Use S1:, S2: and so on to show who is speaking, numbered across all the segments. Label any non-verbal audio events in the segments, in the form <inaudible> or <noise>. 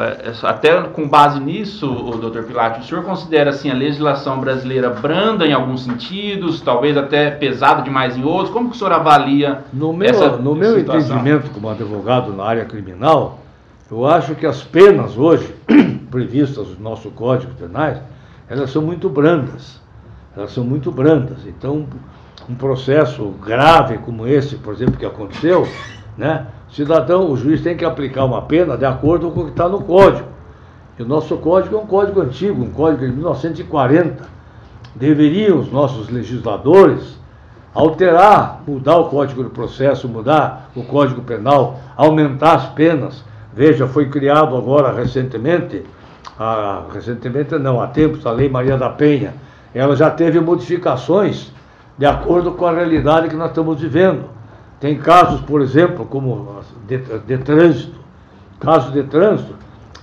S1: é, até com base nisso, o doutor Pilate, o senhor considera assim a legislação brasileira branda em alguns sentidos, talvez até pesada demais em outros? Como que o senhor avalia
S2: no meu,
S1: essa
S2: No meu
S1: situação?
S2: entendimento como advogado na área criminal, eu acho que as penas hoje <clears throat> previstas no nosso Código Penais, elas são muito brandas. Elas são muito brandas. Então, um processo grave como esse, por exemplo, que aconteceu, né? Cidadão, o juiz tem que aplicar uma pena de acordo com o que está no código. E o nosso código é um código antigo, um código de 1940. Deveriam os nossos legisladores alterar, mudar o código do processo, mudar o código penal, aumentar as penas. Veja, foi criado agora recentemente, ah, recentemente não, há tempos, a Lei Maria da Penha. Ela já teve modificações de acordo com a realidade que nós estamos vivendo. Tem casos, por exemplo, como de, de trânsito. Casos de trânsito,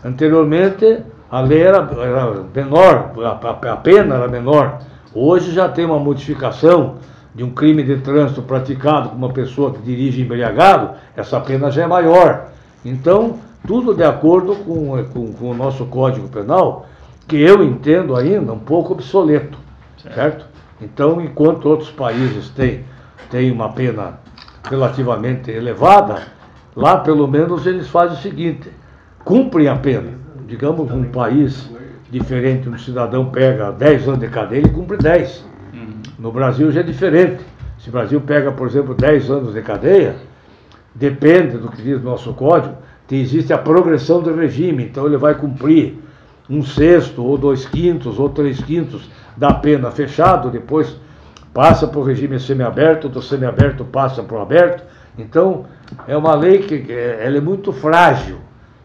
S2: anteriormente a lei era, era menor, a, a pena era menor. Hoje já tem uma modificação de um crime de trânsito praticado com uma pessoa que dirige embriagado, essa pena já é maior. Então, tudo de acordo com, com, com o nosso Código Penal, que eu entendo ainda um pouco obsoleto, certo? certo? Então, enquanto outros países têm, têm uma pena relativamente elevada, lá pelo menos eles fazem o seguinte: cumprem a pena. Digamos um país diferente, um cidadão pega 10 anos de cadeia, ele cumpre 10. Uhum. No Brasil já é diferente. Se o Brasil pega, por exemplo, 10 anos de cadeia, depende do que diz o nosso código, existe a progressão do regime, então ele vai cumprir um sexto, ou dois quintos, ou três quintos da pena fechado, depois passa para o regime semiaberto, do semiaberto passa para o aberto. Então, é uma lei que ela é muito frágil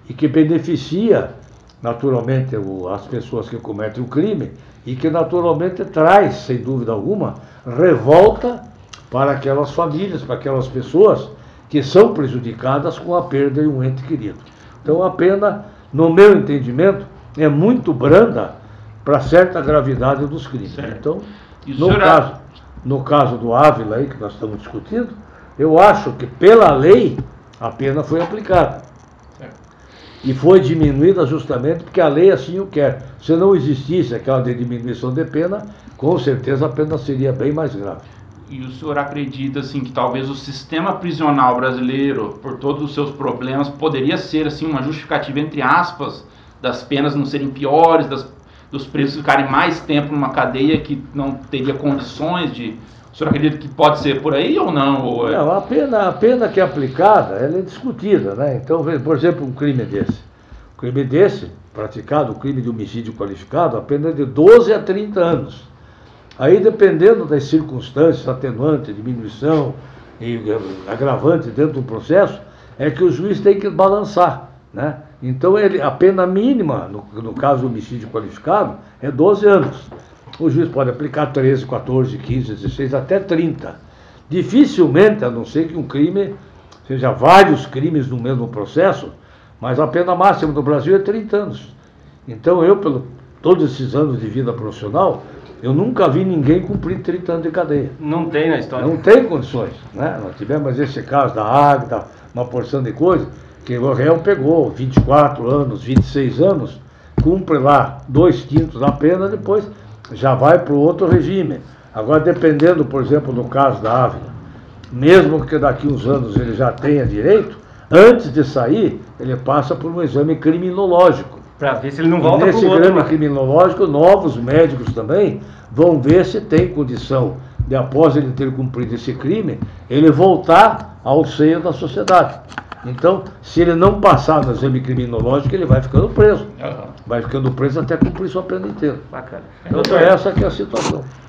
S2: e que beneficia naturalmente as pessoas que cometem o crime e que naturalmente traz, sem dúvida alguma, revolta para aquelas famílias, para aquelas pessoas que são prejudicadas com a perda de um ente querido. Então a pena, no meu entendimento, é muito branda para certa gravidade dos crimes. Certo. Então, no caso, no caso do Ávila aí que nós estamos discutindo, eu acho que pela lei a pena foi aplicada. Certo. E foi diminuída justamente porque a lei assim o quer. Se não existisse aquela de diminuição de pena, com certeza a pena seria bem mais grave.
S1: E o senhor acredita assim que talvez o sistema prisional brasileiro, por todos os seus problemas, poderia ser assim uma justificativa entre aspas das penas não serem piores, das dos presos ficarem mais tempo numa cadeia que não teria condições de. O senhor acredita que pode ser por aí ou não? Ou
S2: é... Não, a pena, a pena que é aplicada, ela é discutida, né? Então, por exemplo, um crime desse. Um crime desse, praticado, o um crime de homicídio qualificado, a pena é de 12 a 30 anos. Aí, dependendo das circunstâncias, atenuante, diminuição e agravante dentro do processo, é que o juiz tem que balançar, né? Então, ele, a pena mínima, no, no caso do homicídio qualificado, é 12 anos. O juiz pode aplicar 13, 14, 15, 16, até 30. Dificilmente, a não ser que um crime seja vários crimes no mesmo processo, mas a pena máxima do Brasil é 30 anos. Então, eu, pelo todos esses anos de vida profissional, eu nunca vi ninguém cumprir 30 anos de cadeia.
S1: Não tem na história.
S2: Não tem condições. Né? Nós tivemos esse caso da Águeda, uma porção de coisas que o réu pegou 24 anos, 26 anos, cumpre lá dois quintos da pena, depois já vai para o outro regime. Agora, dependendo, por exemplo, no caso da Ávila, mesmo que daqui uns anos ele já tenha direito, antes de sair, ele passa por um exame criminológico.
S1: Para ver se ele não volta
S2: para o Nesse exame criminológico, novos médicos também vão ver se tem condição de, após ele ter cumprido esse crime, ele voltar ao seio da sociedade. Então, se ele não passar no exame criminológico, ele vai ficando preso. Uhum. Vai ficando preso até cumprir sua pena inteira.
S1: Bacana.
S2: Então, essa que é a situação.